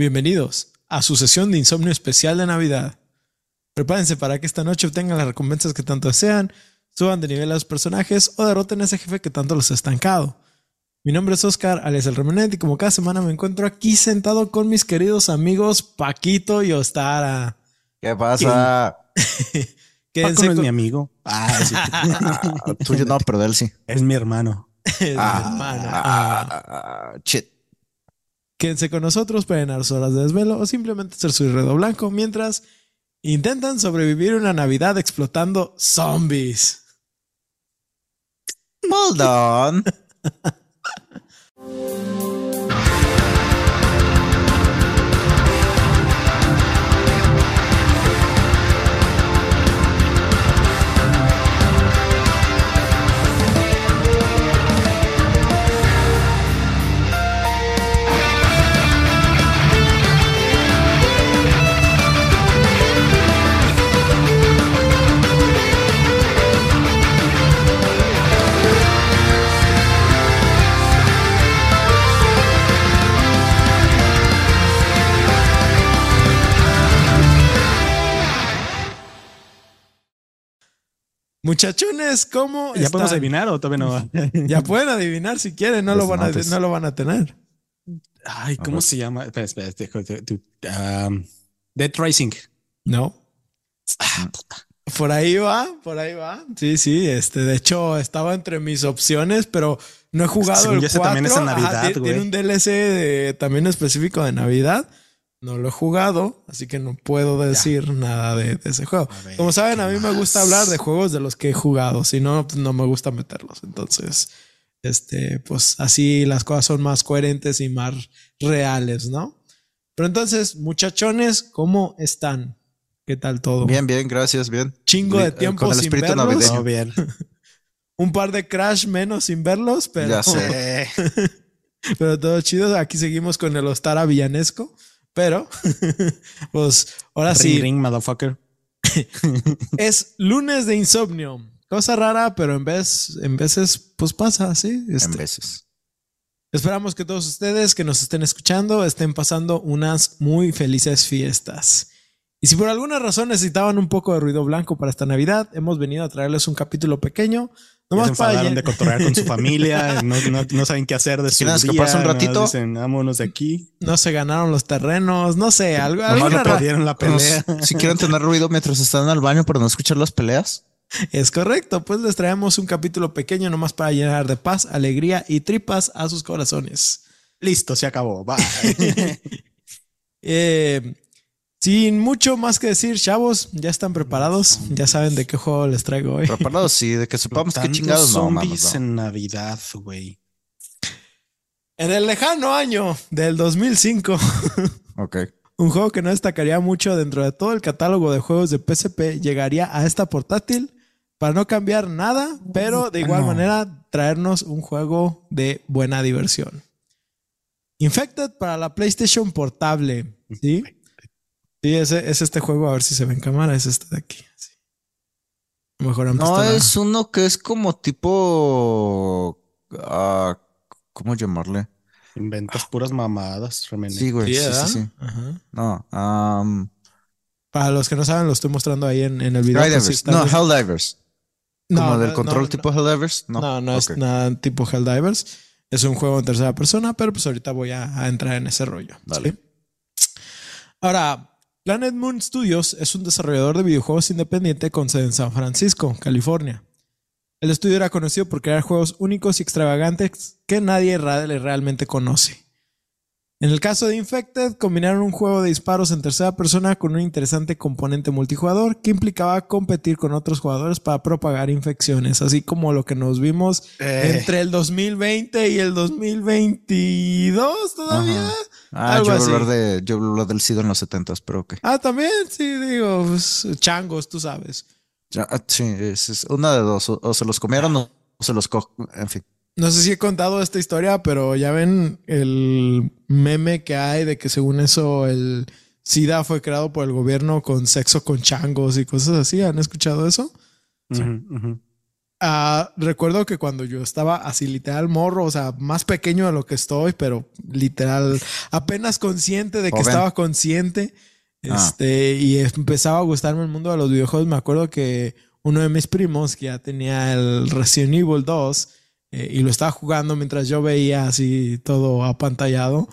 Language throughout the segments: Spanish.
Bienvenidos a su sesión de insomnio especial de Navidad. Prepárense para que esta noche obtengan las recompensas que tanto desean, suban de nivel a los personajes o derroten a ese jefe que tanto los ha estancado. Mi nombre es Oscar, alias el Remenet, y como cada semana me encuentro aquí sentado con mis queridos amigos Paquito y Ostara. ¿Qué pasa? Paco no es mi amigo. Ah, sí. tuyo no, pero él sí. Es mi hermano. es mi hermano. Ah. Ah, shit. Quédense con nosotros para llenar sus horas de desvelo o simplemente hacer su redo blanco mientras intentan sobrevivir una Navidad explotando zombies. Hold on. Muchachones, ¿cómo ¿Ya están? podemos adivinar o todavía no? Ya pueden adivinar si quieren, no, lo van, a, Antes. no lo van a tener. Ay, ¿cómo se llama? Espera, espera, um, Dead Rising. No. Ah, Por ahí va, por ahí va. Sí, sí, este, de hecho estaba entre mis opciones, pero no he jugado Según el yo, ese 4. también es en Navidad, ti- tiene un DLC de- también específico de Navidad. No lo he jugado, así que no puedo decir nada de, de ese juego. Ver, Como saben, ¿qué a mí me gusta hablar de juegos de los que he jugado, si no, pues no me gusta meterlos. Entonces, este, pues así las cosas son más coherentes y más reales, ¿no? Pero entonces, muchachones, ¿cómo están? ¿Qué tal todo? Bien, bien, gracias, bien. Chingo de Eh, tiempo Con el sin espíritu verlos. navideño. Bien. Un par de crash menos sin verlos, pero, Ya sé. pero todo chido. Aquí seguimos con el Ostara villanesco. Pero, pues ahora Ring, sí, ring, motherfucker. es lunes de insomnio. Cosa rara, pero en vez, en veces, pues pasa. En Este, veces. Esperamos que todos ustedes que nos estén escuchando estén pasando unas muy felices fiestas. Y si por alguna razón necesitaban un poco de ruido blanco para esta Navidad, hemos venido a traerles un capítulo pequeño. Ya se enfadaron de cotorrear con su familia, no, no, no saben qué hacer de su ¿Quieren día. escaparse un nomás ratito? Dicen, vámonos de aquí. no se ganaron los terrenos, no sé, algo, ra- perdieron la pelea. Si quieren tener ruido mientras están al baño para no escuchar las peleas. Es correcto, pues les traemos un capítulo pequeño nomás para llenar de paz, alegría y tripas a sus corazones. Listo, se acabó. Bye. Eh, sin mucho más que decir, chavos, ya están preparados, ya saben de qué juego les traigo hoy. Preparados, sí, de que sepamos qué chingados no, zombies no. en Navidad, güey. En el lejano año del 2005, Ok. un juego que no destacaría mucho dentro de todo el catálogo de juegos de PSP llegaría a esta portátil para no cambiar nada, pero de igual no. manera traernos un juego de buena diversión. Infected para la PlayStation portable, ¿sí? Sí, ese es este juego, a ver si se ve en cámara, es este de aquí. sí. A lo mejor han No, la- es uno que es como tipo. ah, ¿Cómo llamarle? Inventas puras mamadas, Remené. Sí, güey. Sí, Sí, sí. No. Um, Para los que no saben, lo estoy mostrando ahí en, en el video. tal No, Helldivers. No, Como del control no, tipo Helldivers. No, No, no, es nada tipo Helldivers. Es un juego en tercera persona, pero pues ahorita voy a, a entrar en ese rollo. Vale. ¿sí? Ahora, Planet Moon Studios es un desarrollador de videojuegos independiente con sede en San Francisco, California. El estudio era conocido por crear juegos únicos y extravagantes que nadie realmente conoce. En el caso de Infected, combinaron un juego de disparos en tercera persona con un interesante componente multijugador que implicaba competir con otros jugadores para propagar infecciones, así como lo que nos vimos Eh. entre el 2020 y el 2022 todavía. Ajá. Ah, Algo yo así. hablar de, yo hablar del SIDA en los 70 pero ok. Ah, también, sí, digo, pues, changos, tú sabes. Ah, sí, es, es una de dos. O, o se los comieron o, o se los co En fin. No sé si he contado esta historia, pero ya ven el meme que hay de que según eso el SIDA fue creado por el gobierno con sexo con changos y cosas así. ¿Han escuchado eso? Ah, recuerdo que cuando yo estaba así literal morro, o sea, más pequeño de lo que estoy, pero literal apenas consciente de que Joven. estaba consciente, Ah. este, y empezaba a gustarme el mundo de los videojuegos. Me acuerdo que uno de mis primos que ya tenía el Resident Evil 2 eh, y lo estaba jugando mientras yo veía así todo apantallado.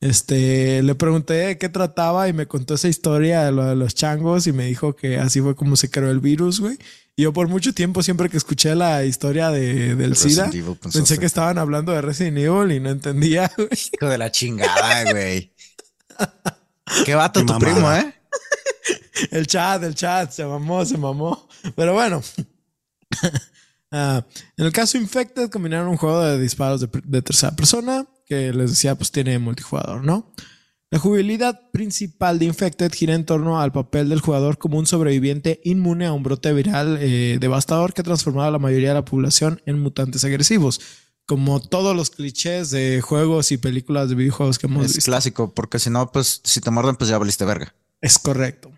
Este, le pregunté de qué trataba y me contó esa historia de lo de los changos y me dijo que así fue como se creó el virus, güey. Y yo por mucho tiempo, siempre que escuché la historia de, del SIDA, Evil, pensé que estaban hablando de Resident Evil y no entendía, güey. Hijo de la chingada, güey. Qué vato Qué tu mamada. primo, ¿eh? El chat, el chat, se mamó, se mamó. Pero bueno. Ah, en el caso Infected, combinaron un juego de disparos de, de tercera persona, que les decía, pues tiene multijugador, ¿no? La jugabilidad principal de Infected gira en torno al papel del jugador como un sobreviviente inmune a un brote viral eh, devastador que transformaba a la mayoría de la población en mutantes agresivos. Como todos los clichés de juegos y películas de videojuegos que hemos Es visto. clásico, porque si no, pues si te muerden, pues ya valiste verga. Es correcto.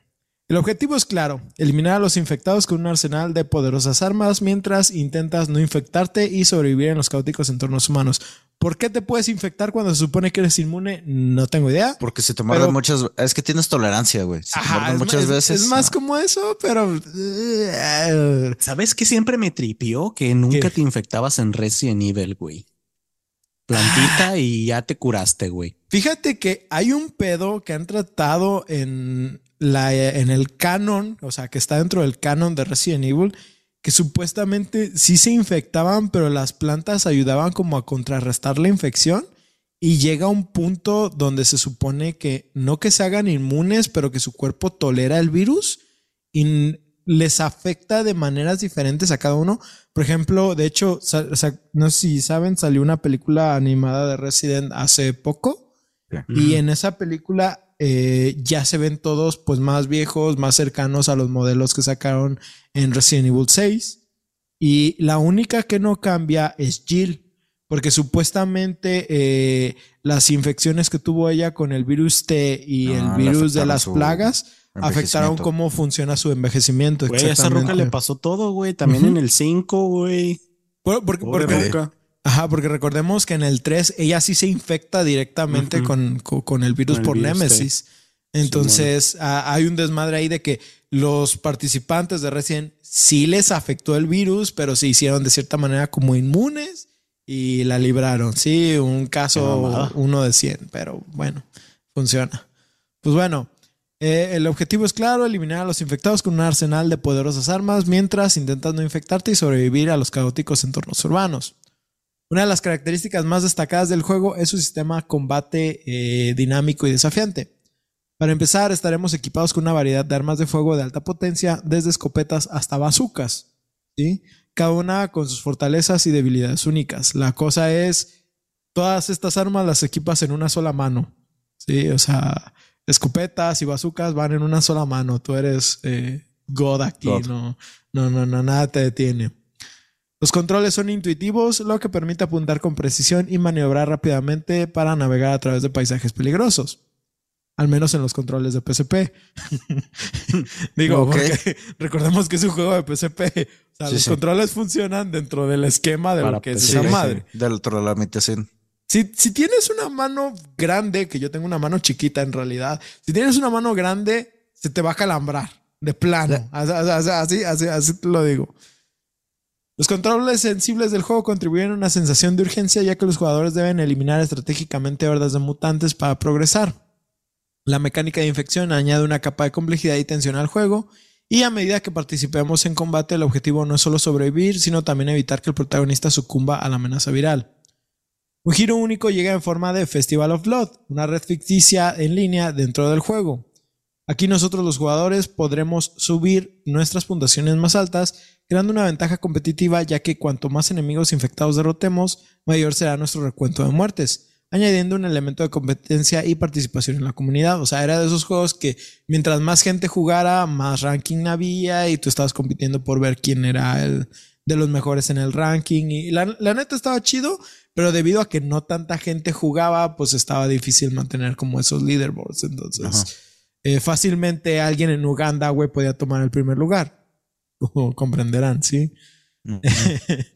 El objetivo es claro, eliminar a los infectados con un arsenal de poderosas armas mientras intentas no infectarte y sobrevivir en los caóticos entornos humanos. ¿Por qué te puedes infectar cuando se supone que eres inmune? No tengo idea. Porque si te Pero- muchas, es que tienes tolerancia, güey. Si te Ajá, es muchas más- veces. Es más no. como eso, pero... eh, ¿Sabes qué siempre me tripió? Que nunca ¿Qué? te infectabas en Resident Evil, güey. Plantita y ya te curaste, güey. Fíjate que hay un pedo que han tratado en, la, en el canon, o sea, que está dentro del canon de Resident Evil, que supuestamente sí se infectaban, pero las plantas ayudaban como a contrarrestar la infección. Y llega un punto donde se supone que no que se hagan inmunes, pero que su cuerpo tolera el virus y les afecta de maneras diferentes a cada uno. Por ejemplo, de hecho, sa- o sea, no sé si saben, salió una película animada de Resident hace poco. Y en esa película eh, ya se ven todos pues más viejos, más cercanos a los modelos que sacaron en Resident Evil 6. Y la única que no cambia es Jill, porque supuestamente eh, las infecciones que tuvo ella con el virus T y Ah, el virus de las plagas afectaron cómo funciona su envejecimiento. Güey, a esa roca le pasó todo, güey. También en el 5, güey. Por- porque, Pobre porque-. Ajá, porque recordemos que en el 3 ella sí se infecta directamente con, con- con el virus Con el por virus T. Némesis. Entonces hay un desmadre ahí de que los participantes de Resident sí les afectó el virus, pero se hicieron de cierta manera como inmunes y la libraron. Sí, un caso uno de 100, pero bueno, funciona. Pues bueno, eh, el objetivo es claro, eliminar a los infectados con un arsenal de poderosas armas mientras intentas no infectarte y sobrevivir a los caóticos entornos urbanos. Una de las características más destacadas del juego es su sistema combate eh, dinámico y desafiante. Para empezar, estaremos equipados con una variedad de armas de fuego de alta potencia, desde escopetas hasta bazucas. ¿sí? Cada una con sus fortalezas y debilidades únicas. La cosa es, todas estas armas las equipas en una sola mano. ¿sí? O sea, escopetas y bazucas van en una sola mano. Tú eres eh, God aquí, God. No, no, no, no, nada te detiene. Los controles son intuitivos, lo que permite apuntar con precisión y maniobrar rápidamente para navegar a través de paisajes peligrosos. Al menos en los controles de PSP. Digo, Ok. porque recordemos que es un juego de PSP. O sea, Sí, los sí. controles funcionan dentro del esquema de Para lo que es esa sí. madre. Dentro de la habitación. Si, si tienes una mano grande, que yo tengo una mano chiquita en realidad, si tienes una mano grande, se te va a calambrar de plano. Así, así, así, así te lo digo. Los controles sensibles del juego contribuyen a una sensación de urgencia, ya que los jugadores deben eliminar estratégicamente hordas de mutantes para progresar. La mecánica de infección añade una capa de complejidad y tensión al juego, y a medida que participemos en combate, el objetivo no es solo sobrevivir, sino también evitar que el protagonista sucumba a la amenaza viral. Un giro único llega en forma de Festival of Blood, una red ficticia en línea dentro del juego. Aquí nosotros los jugadores podremos subir nuestras puntuaciones más altas, creando una ventaja competitiva ya que cuanto más enemigos infectados derrotemos, mayor será nuestro recuento de muertes, añadiendo un elemento de competencia y participación en la comunidad. O sea, era de esos juegos que mientras más gente jugara, más ranking había y tú estabas compitiendo por ver quién era el de los mejores en el ranking. Y la, neta estaba chido, pero debido a que no tanta gente jugaba, pues estaba difícil mantener como esos leaderboards. Entonces. Eh, fácilmente alguien en Uganda, güey, podía tomar el primer lugar. Como comprenderán, ¿sí? Mm.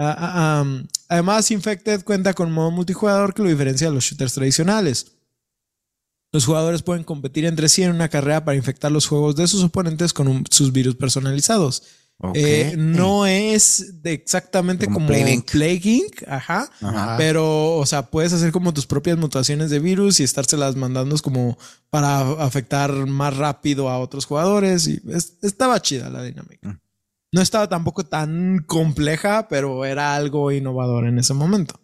Ah, ah, um, además, Infected cuenta con modo multijugador que lo diferencia de los shooters tradicionales. Los jugadores pueden competir entre sí en una carrera para infectar los juegos de sus oponentes con un- sus virus personalizados. Eh, no es de exactamente Como como. Plague Inc, ajá, Ajá. pero, o sea, puedes hacer como tus propias mutaciones de virus y estárselas mandando como para afectar más rápido a otros jugadores. Y es- estaba chida la dinámica. Mm. No estaba tampoco tan compleja, pero era algo innovador en ese momento.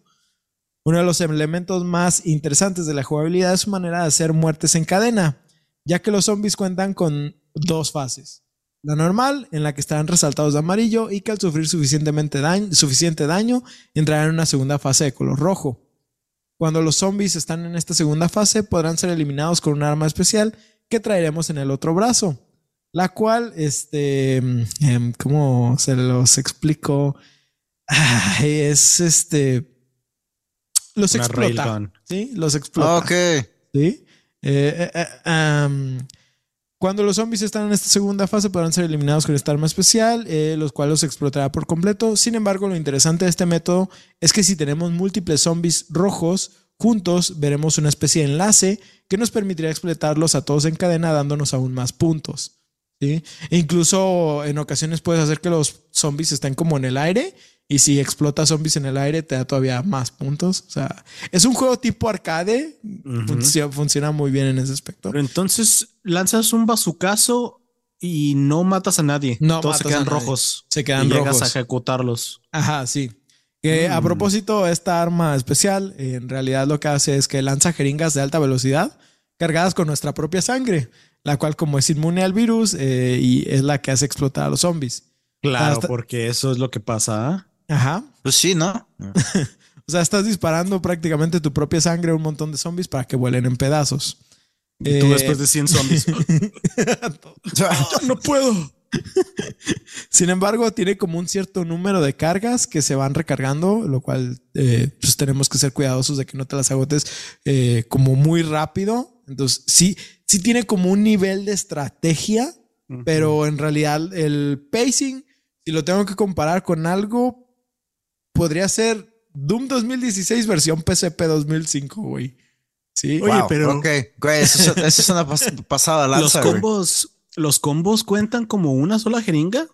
Uno de los elementos más interesantes de la jugabilidad es su manera de hacer muertes en cadena, ya que los zombies cuentan con dos fases. La normal, en la que estarán resaltados de amarillo y que al sufrir suficientemente daño, suficiente daño entrarán en una segunda fase de color rojo. Cuando los zombies están en esta segunda fase, podrán ser eliminados con un arma especial que traeremos en el otro brazo. La cual, este, em, ¿cómo se los explico? Ay, es este. Los Una explota. Sí, los explota. Ok. ¿Sí? Eh, eh, eh, cuando los zombies están en esta segunda fase podrán ser eliminados con esta arma especial, eh, los cuales los explotará por completo. Sin embargo, lo interesante de este método es que si tenemos múltiples zombies rojos juntos, veremos una especie de enlace que nos permitirá explotarlos a todos en cadena, dándonos aún más puntos. ¿sí? E incluso en ocasiones puedes hacer que los zombies estén como en el aire. Y si explotas zombies en el aire, te da todavía más puntos. O sea, es un juego tipo arcade. Funciona muy bien en ese aspecto. Pero entonces lanzas un bazucazo y no matas a nadie. No Todos se matas a quedan nadie. rojos. Se quedan y llegas rojos. a ejecutarlos. Ajá, sí. Que a Mm. propósito, esta arma especial en realidad lo que hace es que lanza jeringas de alta velocidad cargadas con nuestra propia sangre, la cual como es inmune al virus eh, y es la que hace explotar a los zombies. Claro, Hasta- porque eso es lo que pasa. ¿ah? Ajá. Pues sí, ¿no? O sea, estás disparando prácticamente tu propia sangre a un montón de zombies para que vuelen en pedazos. Y tú Eh, después de 100 zombies. no puedo. Sin embargo, tiene como un cierto número de cargas que se van recargando, lo cual eh, pues tenemos que ser cuidadosos de que no te las agotes eh, como muy rápido. Entonces, sí, sí tiene como un nivel de estrategia, pero en realidad el pacing, si lo tengo que comparar con algo, podría ser Doom 2016 versión PCP 2005, güey. Sí. Oye, Wow, pero- Ok, güey, eso, es- eso es una pas- pasada los lanza, güey. combos, los combos cuentan como una sola jeringa.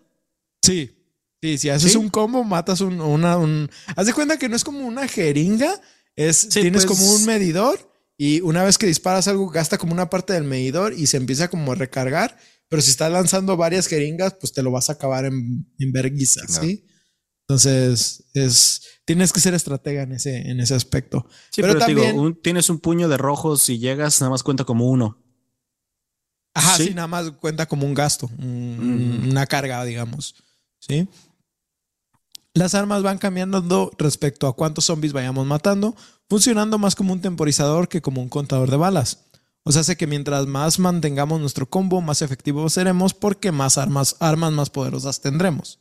Sí. Sí, si haces ¿Sí? un combo, matas un, una, un... Haz de cuenta que no es como una jeringa, es, tienes pues- como un medidor y una vez que disparas algo gasta como una parte del medidor y se empieza como a recargar, pero si estás lanzando varias jeringas, pues te lo vas a acabar en, en verguiza, Chinga. ¿sí? Entonces, es, tienes que ser estratega en ese, en ese aspecto. Sí, Pero pero, te digo, un- tienes un puño de rojos y llegas, nada más cuenta como uno. Ajá, sí, Sí. nada más cuenta como un gasto, un- una carga, digamos. ¿Sí? Las armas van cambiando respecto a cuántos zombies vayamos matando, funcionando más como un temporizador que como un contador de balas. O sea, hace que mientras más mantengamos nuestro combo, más efectivos seremos porque más armas, armas más poderosas tendremos.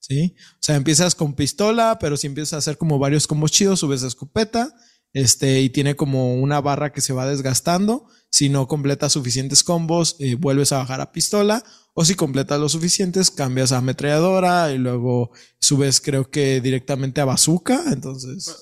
¿Sí? O sea, empiezas con pistola, pero si empiezas a hacer como varios combos chidos, subes a escopeta, este, y tiene como una barra que se va desgastando. Si no completas suficientes combos, eh, vuelves a bajar a pistola. O si completas los suficientes, cambias a ametralladora y luego subes, creo que directamente a bazooka. Entonces,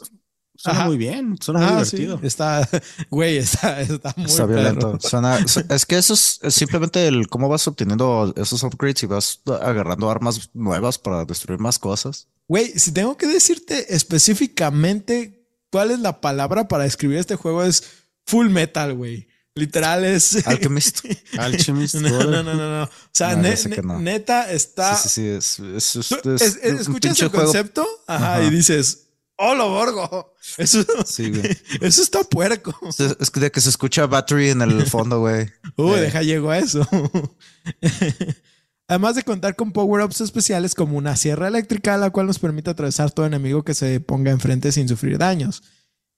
Suena Ajá. muy bien, suena muy sí, divertido. está, güey, está, está muy Está violento. Suena- es que eso es, es simplemente el cómo vas obteniendo esos upgrades y vas agarrando armas nuevas para destruir más cosas. Güey, si tengo que decirte específicamente cuál es la palabra para describir este juego es full metal, güey. Literal es. Alchemist. Alchemist. no, no, no, no, no. O sea, neta está. Sí, sí, sí. Es, es, es- Tú- es es- es- un escuchas pinche el juego. concepto ajá, Ajá. y dices, ¡Oh, lo borgo! Eso, Sí, güey. eso está puerco. Es, de que se escucha Battery en el fondo, güey. Uy, Eh. deja llego a eso. Además de contar con power-ups especiales como una sierra eléctrica, la cual nos permite atravesar todo enemigo que se ponga enfrente sin sufrir daños.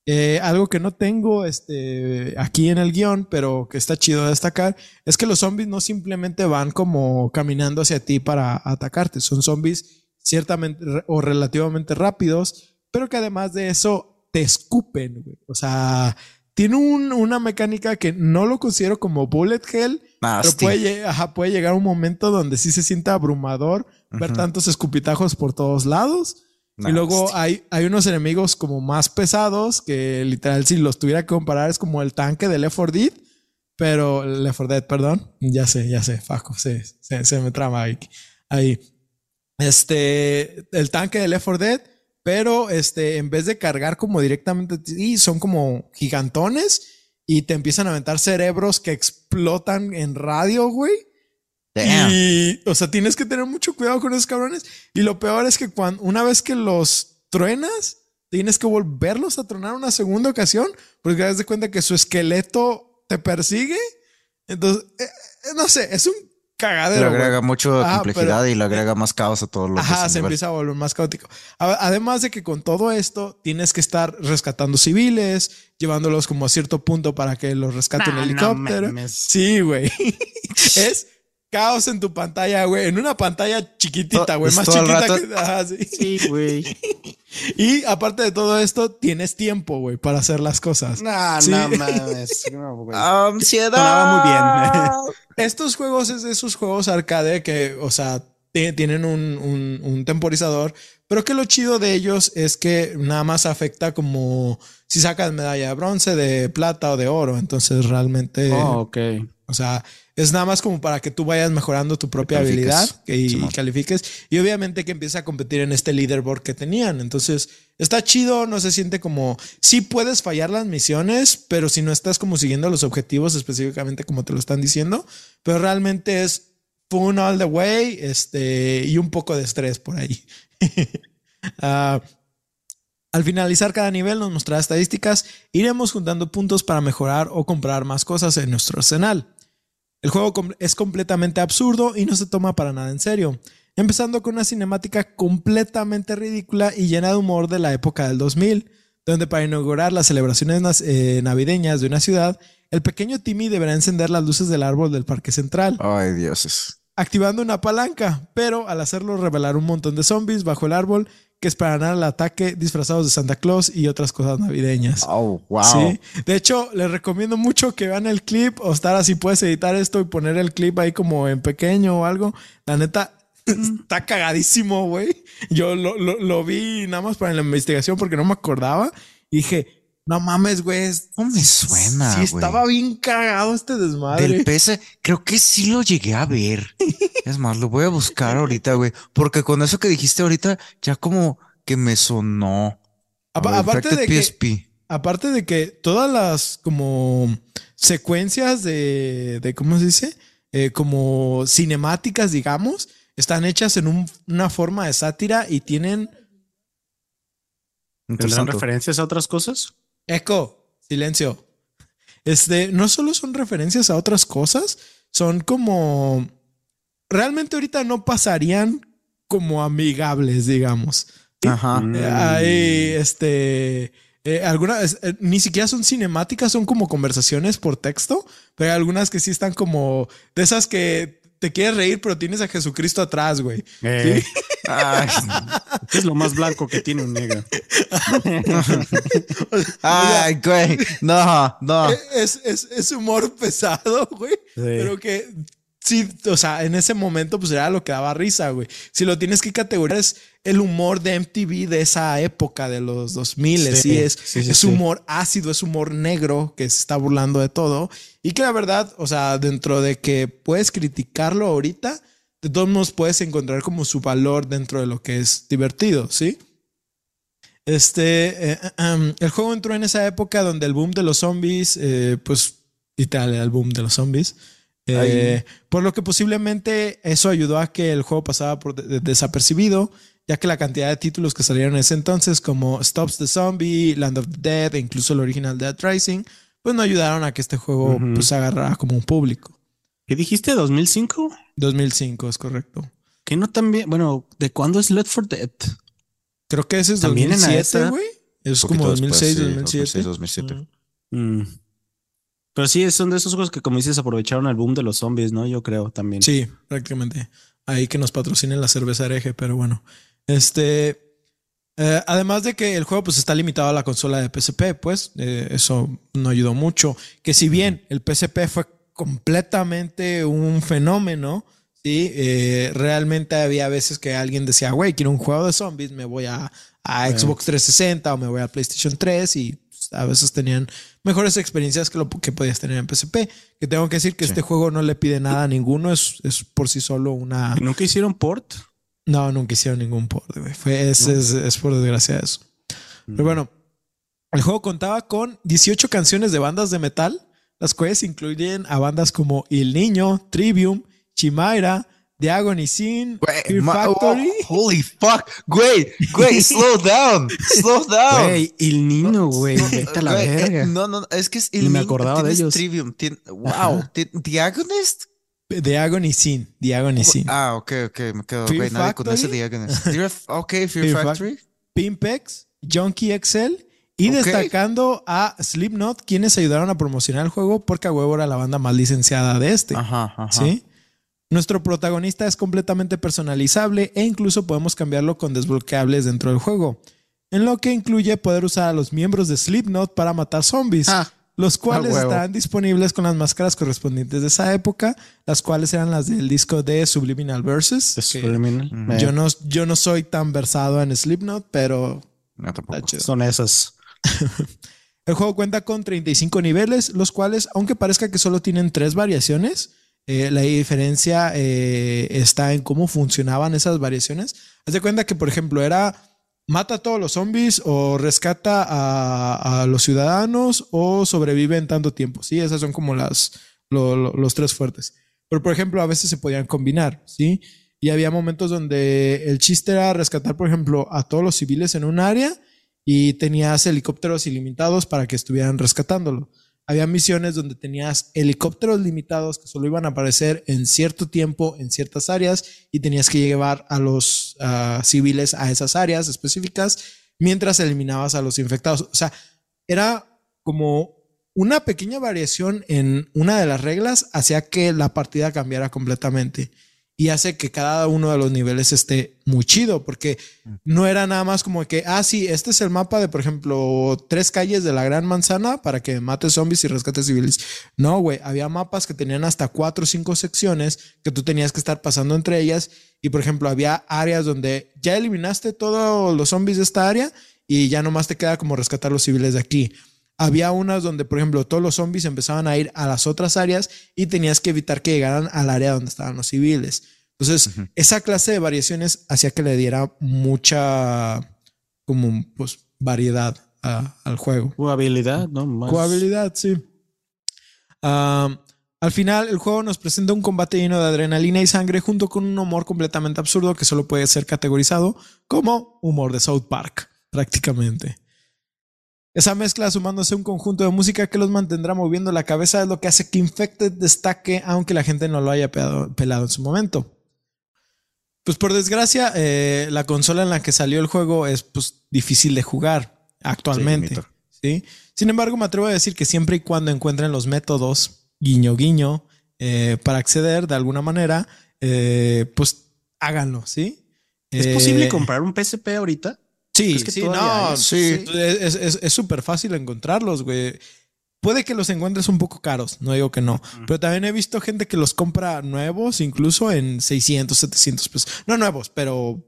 Eh, algo que no tengo este, aquí en el guion, pero que está chido de destacar, es que los zombies no simplemente van como caminando hacia ti para atacarte. Son zombies ciertamente o relativamente rápidos, pero que además de eso te escupen. güey. O sea, tiene un- una mecánica que no lo considero como bullet hell, pero Nasty. puede, lle- ajá, puede llegar un momento donde sí se sienta abrumador ver Ujú. tantos escupitajos por todos lados. Y luego Nasty. hay, hay unos enemigos como más pesados que literal si los tuviera que comparar es como el tanque de Left 4 Dead, pero Left 4 Dead, perdón. Ya sé, ya sé, Faco, se, se, se me trama ahí. ahí. Este, el tanque de Left 4 Dead, pero este, en vez de cargar como directamente, ti, son como gigantones y te empiezan a aventar cerebros que explotan en radio, güey. Damn. Y, o sea, tienes que tener mucho cuidado con esos cabrones. Y lo peor es que cuando, una vez que los truenas, tienes que volverlos a tronar una segunda ocasión, porque te das de cuenta que su esqueleto te persigue. Entonces, eh, eh, no sé, es un cagadero. güey. agrega mucho Ajá, complejidad pero- y le agrega más caos a todos los Ajá, se nivel. empieza a volver más caótico. Además de que con todo esto tienes que estar rescatando civiles, llevándolos como a cierto punto para que los rescate un Nah, no helicóptero. sí, güey. es caos en tu pantalla, güey. En una pantalla chiquitita, güey. Más chiquita que. Ajá, sí. Sí, güey. Y aparte de todo esto, tienes tiempo, güey, para hacer las cosas. No, Sí. no mames. No, güey. Ansiedad. Sonaba muy Estos juegos es de esos juegos arcade que, o sea, ti- tienen un, un- un temporizador, pero que lo chido de ellos es que nada más afecta como si sacas medalla de bronce, de plata o de oro. Entonces realmente, Oh, ok. o sea, es nada más como para que tú vayas mejorando tu propia habilidad y califiques. Y obviamente que empieza a competir en este leaderboard que tenían. Entonces, está chido, no se siente como... Sí puedes fallar las misiones, pero si no estás como siguiendo los objetivos específicamente como te lo están diciendo. Pero realmente es fun all the way este, y un poco de estrés por ahí. Ah, al finalizar cada nivel nos mostrará estadísticas, iremos juntando puntos para mejorar o comprar más cosas en nuestro arsenal. El juego es completamente absurdo y no se toma para nada en serio, empezando con una cinemática completamente ridícula y llena de humor de la época del 2000, donde para inaugurar las celebraciones eh, navideñas de una ciudad, el pequeño Timmy deberá encender las luces del árbol del parque central Ay, dioses. activando una palanca, pero al hacerlo revelar un montón de zombies bajo el árbol que esperarán al ataque disfrazados de Santa Claus y otras cosas navideñas. Oh, wow. Sí. De hecho, les recomiendo mucho que vean el clip o estar así, puedes editar esto y poner el clip ahí como en pequeño o algo. La neta, está cagadísimo, güey. Yo lo, lo- lo vi nada más para la investigación porque no me acordaba y dije, no mames, güey. No me suena, Sí, estaba bien cagado este desmadre. Del PS, creo que sí lo llegué a ver. Es más, lo voy a buscar ahorita, güey. Porque con eso que dijiste ahorita, ya como que me sonó. Apa- A ver, aparte de que PSP. Aparte de que todas las como secuencias de, de ¿cómo se dice? Eh, como cinemáticas, digamos, están hechas en un- una forma de sátira y tienen ¿Tendrán referencias a otras cosas? Eco, silencio. Este, no solo son referencias a otras cosas, son como realmente ahorita no pasarían como amigables, digamos. Ajá. Hay este. eh, algunas eh, ni siquiera son cinemáticas, son como conversaciones por texto, pero hay algunas que sí están como de esas que te quieres reír, pero tienes a Jesucristo atrás, güey. Eh, Ay, ¿Qué es lo más blanco que tiene un negro? ay, güey. No, no. Es, es, es humor pesado, güey. Pero que sí, o sea, en ese momento, pues era lo que daba risa, güey. Si lo tienes que categorizar, es el humor de MTV de esa época de los 2000, sí, Sí, es, sí, sí, es humor ácido, es humor negro que se está burlando de todo. Y que la verdad, o sea, dentro de que puedes criticarlo ahorita, de todos modos puedes encontrar como su valor dentro de lo que es divertido, ¿sí? Este, eh, um, el juego entró en esa época donde el boom de los zombies, eh, pues, literal, era el boom de los zombies. Eh, por lo que posiblemente eso ayudó a que el juego pasara por de- de- desapercibido, ya que la cantidad de títulos que salieron en ese entonces, como Stops the Zombie, Land of the Dead e incluso el original Dead Rising, pues no ayudaron a que este juego Ujú. pues agarrara como un público. ¿Qué dijiste? ¿2005? 2005 es correcto. Que no también. Bueno, ¿de cuándo es Left 4 Dead? Creo que ese es También en la 2007, esa. güey. Es como después, 2006, sí, 2007. 2006, 2007. Mm. Mm. Pero sí, son de esos juegos que, como dices, aprovecharon el boom de los zombies, ¿no? Yo creo también. Sí, prácticamente. Ahí que nos patrocinen la cerveza hereje, pero bueno. Este. Eh, además de que el juego pues está limitado a la consola de PSP, pues eh, eso no ayudó mucho. Que si bien el PSP fue completamente un fenómeno, sí, eh, realmente había veces que alguien decía, güey, quiero un juego de zombies, me voy a, a Xbox 360 o me voy a PlayStation 3 y pues, a veces tenían mejores experiencias que lo que podías tener en PSP. Que tengo que decir que este juego no le pide nada a ninguno, es, es por sí solo una... ¿Nunca hicieron port? No, nunca hicieron ningún port, güey. Fue, es, es, es por desgracia eso. Pero bueno, el juego contaba con 18 canciones de bandas de metal, las cuales incluyen a bandas como El Niño, Trivium, Chimaira, The Agony Scene, Güey, Fear oh, Factory. holy fuck. Güey, güey, slow down. Slow down. Güey, el niño, güey. Vete a la Güey, eh, verga. No, no, es que es el Ni me acordaba de ellos. Trivium, tien- wow, tien- Diagonist. The Agony Scene, The Agony Scene. Ah, ok, ok, me quedo. Fear Güey, nadie conoce. Diagonist. Fear- Ok, Fear, Fear Fac- Factory. Pimpex, Junkie XL y destacando a Slipknot, quienes ayudaron a promocionar el juego porque a huevo era la banda más licenciada de este. Ajá, ajá. ¿Sí? Nuestro protagonista es completamente personalizable e incluso podemos cambiarlo con desbloqueables dentro del juego, en lo que incluye poder usar a los miembros de Slipknot para matar zombies, Ah, los cuales están disponibles con las máscaras correspondientes de esa época, las cuales eran las del disco de Subliminal que Subliminal. Mm. Yo, no, yo no soy tan versado en Slipknot, pero No. Son esas. El juego cuenta con 35 niveles, los cuales, aunque parezca que solo tienen tres variaciones, eh, la diferencia eh, está en cómo funcionaban esas variaciones. Haz de cuenta que, por ejemplo, era mata a todos los zombies o rescata a, los ciudadanos o sobrevive en tanto tiempo. Sí, esas son como las, lo- lo- los tres fuertes. Pero, por ejemplo, a veces se podían combinar, ¿sí? Y había momentos donde el chiste era rescatar, por ejemplo, a todos los civiles en un área y tenías helicópteros ilimitados para que estuvieran rescatándolo. Había misiones donde tenías helicópteros limitados que solo iban a aparecer en cierto tiempo en ciertas áreas y tenías que llevar a los ah, civiles a esas áreas específicas mientras eliminabas a los infectados. O sea, era como una pequeña variación en una de las reglas hacía que la partida cambiara completamente y hace que cada uno de los niveles esté muy chido porque no era nada más como que, ah, sí, este es el mapa de, por ejemplo, tres calles de la Gran Manzana para que mates zombies y rescates civiles. No, güey, había mapas que tenían hasta cuatro o cinco secciones que tú tenías que estar pasando entre ellas y, por ejemplo, había áreas donde ya eliminaste todos los zombies de esta área y ya nomás te queda como rescatar los civiles de aquí. Había unas donde, por ejemplo, todos los zombies empezaban a ir a las otras áreas y tenías que evitar que llegaran al área donde estaban los civiles. Entonces, esa clase de variaciones hacía que le diera mucha, como, pues, variedad a- al juego. Jugabilidad, ¿no? Más. Jugabilidad, sí. Al final, el juego nos presenta un combate lleno de adrenalina y sangre junto con un humor completamente absurdo que solo puede ser categorizado como humor de South Park, prácticamente. Esa mezcla sumándose a un conjunto de música que los mantendrá moviendo la cabeza es lo que hace que Infected destaque aunque la gente no lo haya pelado, pelado en su momento. Pues por desgracia, eh, la consola en la que salió el juego es pues, difícil de jugar actualmente. ¿sí? Sin embargo, me atrevo a decir que siempre y cuando encuentren los métodos, guiño, guiño, eh, para acceder de alguna manera, eh, pues háganlo, ¿sí? ¿Es Eh, posible comprar un PSP ahorita? Sí, ¿Crees que sí, no, hay? sí. Es es- es súper fácil encontrarlos, güey. Puede que los encuentres un poco caros, no digo que no, pero también he visto gente que los compra nuevos, incluso en 600, 700 pesos. No nuevos, pero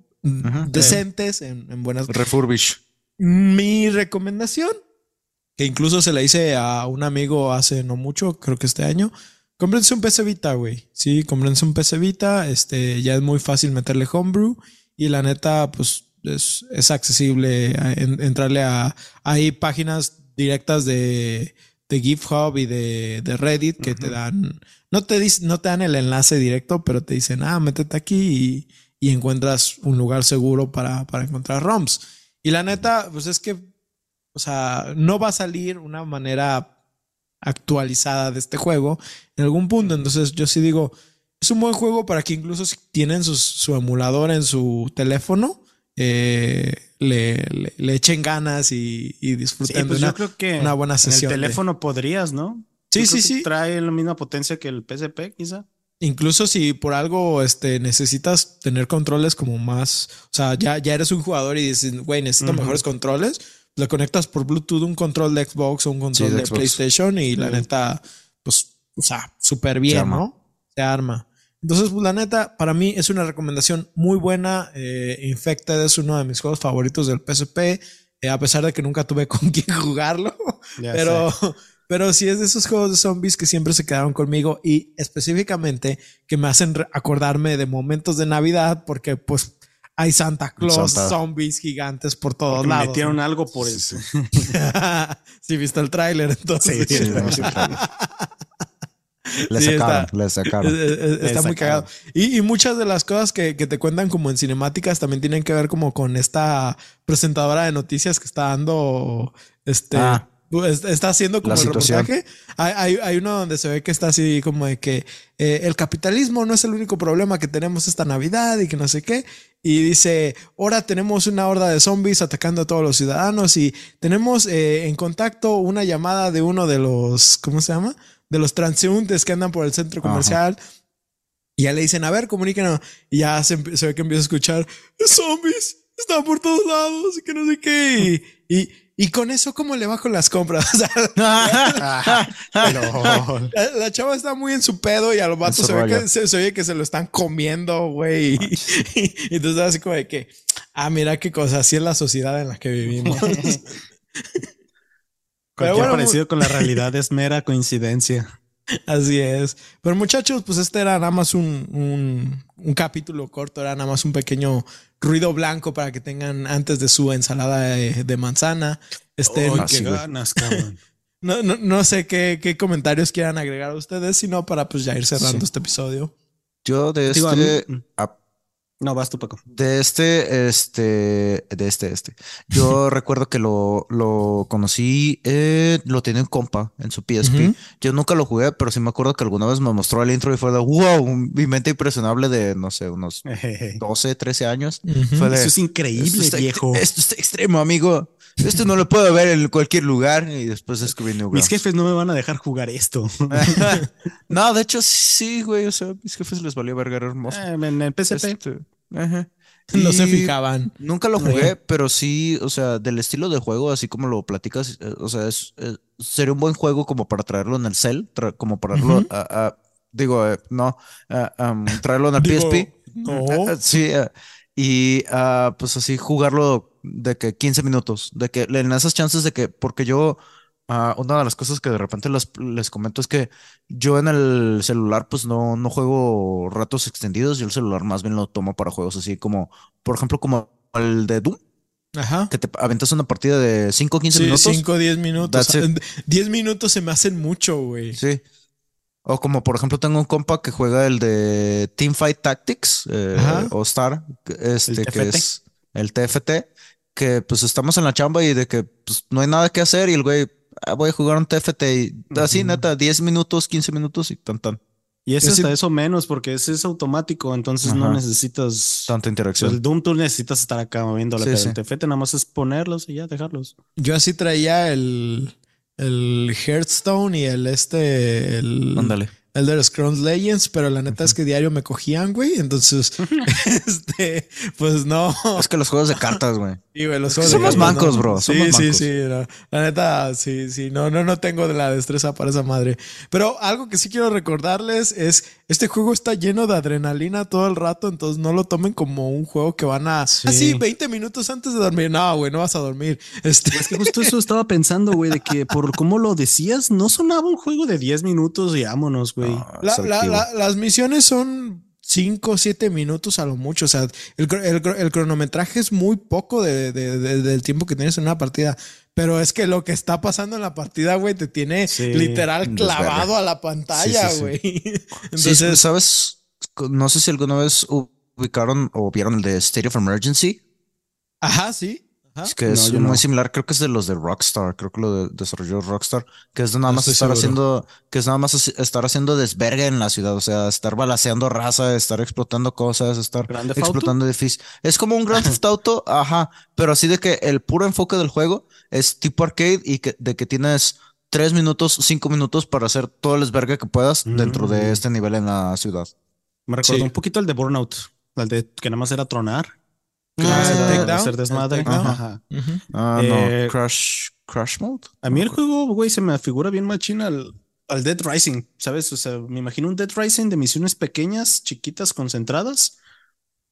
decentes, en, en buenas. Refurbish. Mi recomendación, que incluso se la hice a un amigo hace no mucho, creo que este año, cómprense un PC Vita, güey. Sí, cómprense un PC Vita, este, ya es muy fácil meterle homebrew y la neta, pues es, es accesible a- en- entrarle a, hay páginas directas de, de GitHub y de, de Reddit que te dan, no te, dis- no te dan el enlace directo, pero te dicen, ah, métete aquí y, y encuentras un lugar seguro para, para encontrar ROMs. Y la neta, pues es que, o sea, no va a salir una manera actualizada de este juego en algún punto. Entonces yo sí digo, es un buen juego para que incluso si tienen sus- su emulador en su teléfono, eh, le, le- le echen ganas y, y Sí, disfruten pues de una, yo creo que una buena en el sesión. de- teléfono podrías, ¿no? Sí, Yo sí, sí. Trae la misma potencia que el PSP, quizá. Incluso si por algo este, necesitas tener controles como más, o sea, ya, ya eres un jugador y dices, güey, necesito mejores controles, le conectas por Bluetooth un control de Xbox o un control de. PlayStation y la Sí. neta, pues, o sea, súper bien, arma. ¿no? Se arma. Entonces, pues la neta, para mí es una recomendación muy buena. Eh, Infected es uno de mis juegos favoritos del PSP, eh, a pesar de que nunca tuve con quién jugarlo. Ya Pero, sé. pero sí es de esos juegos de zombies que siempre se quedaron conmigo y específicamente que me hacen acordarme de momentos de Navidad porque pues hay Santa Claus, Santa. zombies gigantes por todos Porque me lados. metieron ¿no? algo por eso. sí, viste el tráiler entonces. Sí, Sí, sí, no. Le Sí, sacaron, está- le sacaron. Eh, eh, Está muy Exacto. cagado. Y, y muchas de las cosas que, que te cuentan como en cinemáticas también tienen que ver como con esta presentadora de noticias que está dando este Ah. pues, está haciendo como el situación. reportaje. Hay, hay, hay uno donde se ve que está así como de que eh, el capitalismo no es el único problema que tenemos esta Navidad y que no sé qué. Y dice, ahora tenemos una horda de zombies atacando a todos los ciudadanos y tenemos eh, en contacto una llamada de uno de los, ¿cómo se llama? De los transeúntes que andan por el centro Ajá. comercial. Y ya le dicen, a ver, comuníquenos. Y ya se, se ve que empieza a escuchar, zombies, están por todos lados y que no sé qué. Y, y, y con eso, ¿cómo le con las compras? La, la chava está muy en su pedo y a los vatos su se, ve que, se, se oye que se lo están comiendo, güey. Y entonces así como de que, ah, mira qué cosa, así es la sociedad en la que vivimos. Cualquier bueno, parecido con la realidad es mera coincidencia. Así es. Pero muchachos, pues este era nada más un, un, un capítulo corto, era nada más un pequeño ruido blanco para que tengan antes de su ensalada de, de manzana. Este, sí, güey. ganas, cabrón. no, no, no sé qué, qué comentarios quieran agregar ustedes, sino para pues ya ir cerrando Sí. este episodio. Yo de Digo, a este, mí- No, vas tú, Paco. de este, este, de este, este. Yo recuerdo que lo, lo conocí, eh, lo tenía un compa en su PSP. Yo nunca lo jugué, pero sí me acuerdo que alguna vez me mostró el intro y fue de wow, mi mente impresionable de, no sé, unos 12, 13 años. Fue de, Eso es esto increíble, está, viejo. esto está extremo, amigo. Esto no lo puedo ver en cualquier lugar. Y después descubrí Mis Newgrounds. jefes no me van a dejar jugar esto. no, de hecho, sí, güey. O sea, mis jefes les valió verga, hermoso. Eh, en el PSP. Este, ajá. No se fijaban. Nunca lo jugué, pero sí, o sea, del estilo de juego, así como lo platicas, eh, o sea, es, eh, sería un buen juego como para traerlo en el cel, tra- como para traerlo a, a- digo, eh, no, a- traerlo en el Digo, PSP. no. Sí, y ah, pues así jugarlo de que 15 minutos, de que en esas chances de que, porque yo, ah, una de las cosas que de repente les, les comento es que yo en el celular pues no, no juego ratos extendidos, yo el celular más bien lo tomo para juegos así como, por ejemplo, como el de Doom, Ajá. que te aventas una partida de 5 o 15 Sí, minutos. 5 o 10 minutos. That's it. 10 minutos se me hacen mucho, güey. Sí. O como por ejemplo tengo un compa que juega el de Teamfight Tactics eh, o Star, este que es el TFT, que pues estamos en la chamba y de que pues no hay nada que hacer y el güey, "Ah, voy a jugar un TFT y así neta, 10 minutos, 15 minutos y tan tan, Y es sí- hasta eso menos, porque ese es automático, entonces no necesitas. tanta interacción. el Doom tú necesitas estar acá moviéndole, Sí, pero sí. el TFT nada más es ponerlos y ya dejarlos. Yo así traía el, el Hearthstone y el este, el Ándale. Elder Scrolls Legends, pero la neta es que diario me cogían, güey. Entonces, este, pues no. Es que los juegos de cartas, güey. Sí, güey, los que juegos de somos mancos, no. bro, Sí, somos sí, mancos. sí. no. La neta, sí, sí. No, no, no tengo de la destreza para esa madre. Pero algo que sí quiero recordarles es: este juego está lleno de adrenalina todo el rato. Entonces no lo tomen como un juego que van a. Sí. Así, 20 minutos antes de dormir. No, güey, no vas a dormir. Este. Es que justo eso estaba pensando, güey, de que por cómo lo decías, no sonaba un juego de 10 minutos y vámonos, güey. La- la- selectivo. la- las misiones son 5 o 7 minutos a lo mucho. O sea, el, cro- el cro- el cronometraje es muy poco de- de- de- del tiempo que tienes en una partida. Pero es que lo que está pasando en la partida, güey, te tiene Sí, literal clavado a la pantalla, sí, güey. Sí, Entonces, ¿sabes? No sé si alguna vez ubicaron o vieron el de State of Emergency. ajá, sí. Es que No, es muy no. similar, creo que es de los de Rockstar, creo que lo de- desarrolló Rockstar, que es de nada No más estar seguro. haciendo, que es nada más estar haciendo desvergue en la ciudad, o sea, estar balaceando raza, estar explotando cosas, estar explotando edificios. Es como un Grand Theft Auto, ajá, pero así de que el puro enfoque del juego es tipo arcade y que, de que tienes tres minutos, cinco minutos para hacer todo el esbergue que puedas dentro Mm. de este nivel en la ciudad. Me recordó Sí. un poquito el de Burnout, el de que nada más era tronar, takedown, hacer desmadre. Ajá. Ah, Eh, no, Crash, Crash Mode. A mí el juego, güey, se me figura bien machina al, al Dead Rising, ¿sabes? O sea, me imagino un Dead Rising de misiones pequeñas, chiquitas, concentradas.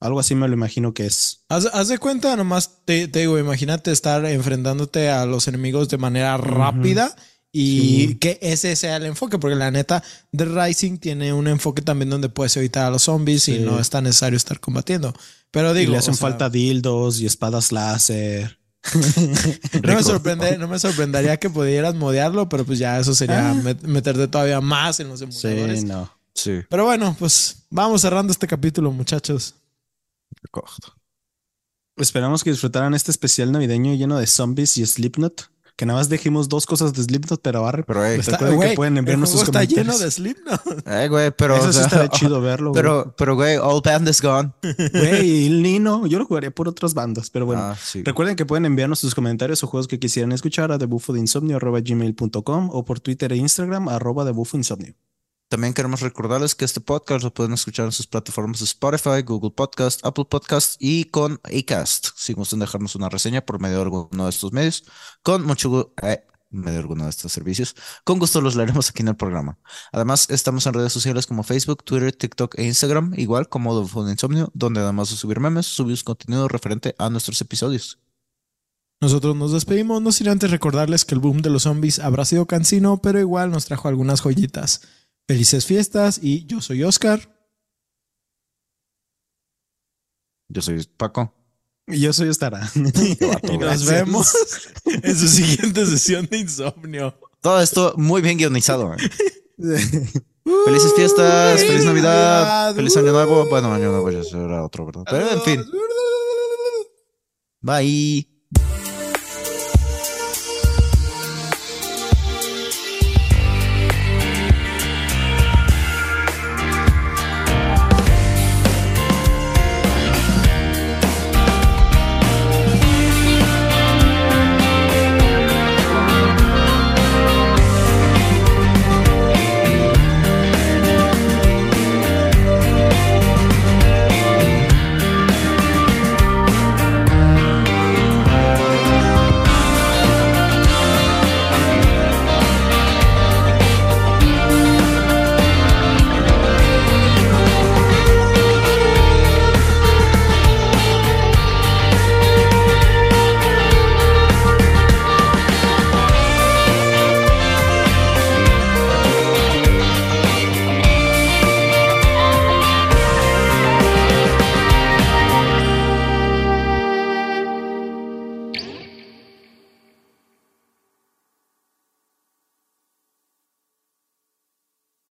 Algo así me lo imagino que es. Haz, haz de cuenta, nomás te, te digo, imagínate estar enfrentándote a los enemigos de manera rápida y Sí. que ese sea el enfoque, porque la neta, The Rising tiene un enfoque también donde puedes evitar a los zombies y Sí. no es tan necesario estar combatiendo. Pero Y digo, le hacen sea, falta dildos y espadas láser. No me, sorprende, no me sorprendería que pudieras modearlo, pero pues ya eso sería Ah. met- meterte todavía más en los emuladores. Sí, no. Sí, Pero bueno, pues vamos cerrando este capítulo, muchachos. correcto. Esperamos que disfrutaran este especial navideño lleno de zombies y Slipknot. Que nada más dijimos dos cosas de Slipknot, pero arre. Pero, hey, Está- Recuerden que pueden enviarnos sus está lleno comentarios. de Slipknot. eh, güey, pero. Eso o sí sea, estaría chido verlo. güey. Pero, pero, güey, All Band is gone. Güey, el Nino, yo lo jugaría por otras bandas, pero bueno. Ah, sí. Recuerden que pueden enviarnos sus comentarios o juegos que quisieran escuchar a debufodeinsomnio.gmail.com o por Twitter e Instagram arroba debufoinsomnio. También queremos recordarles que este podcast lo pueden escuchar en sus plataformas de Spotify, Google Podcast, Apple Podcast y con Acast. Si gustan dejarnos una reseña por medio de alguno de estos medios, con mucho eh, medio alguno de estos servicios, con gusto los leeremos aquí en el programa. Además, estamos en redes sociales como Facebook, Twitter, TikTok e Instagram, igual como Double Insomnio, donde además de subir memes, subimos contenido referente a nuestros episodios. Nosotros nos despedimos, no sin antes recordarles que el boom de los zombies habrá sido cansino, pero igual nos trajo algunas joyitas. Felices fiestas y yo soy Oscar. Yo soy Paco. Y yo soy Estara. Y nos vemos en su siguiente sesión de insomnio. Todo esto muy bien guionizado. eh. Felices fiestas, feliz Navidad, feliz Año Nuevo. Bueno, Año Nuevo ya será otro, ¿verdad? Pero en fin, bye.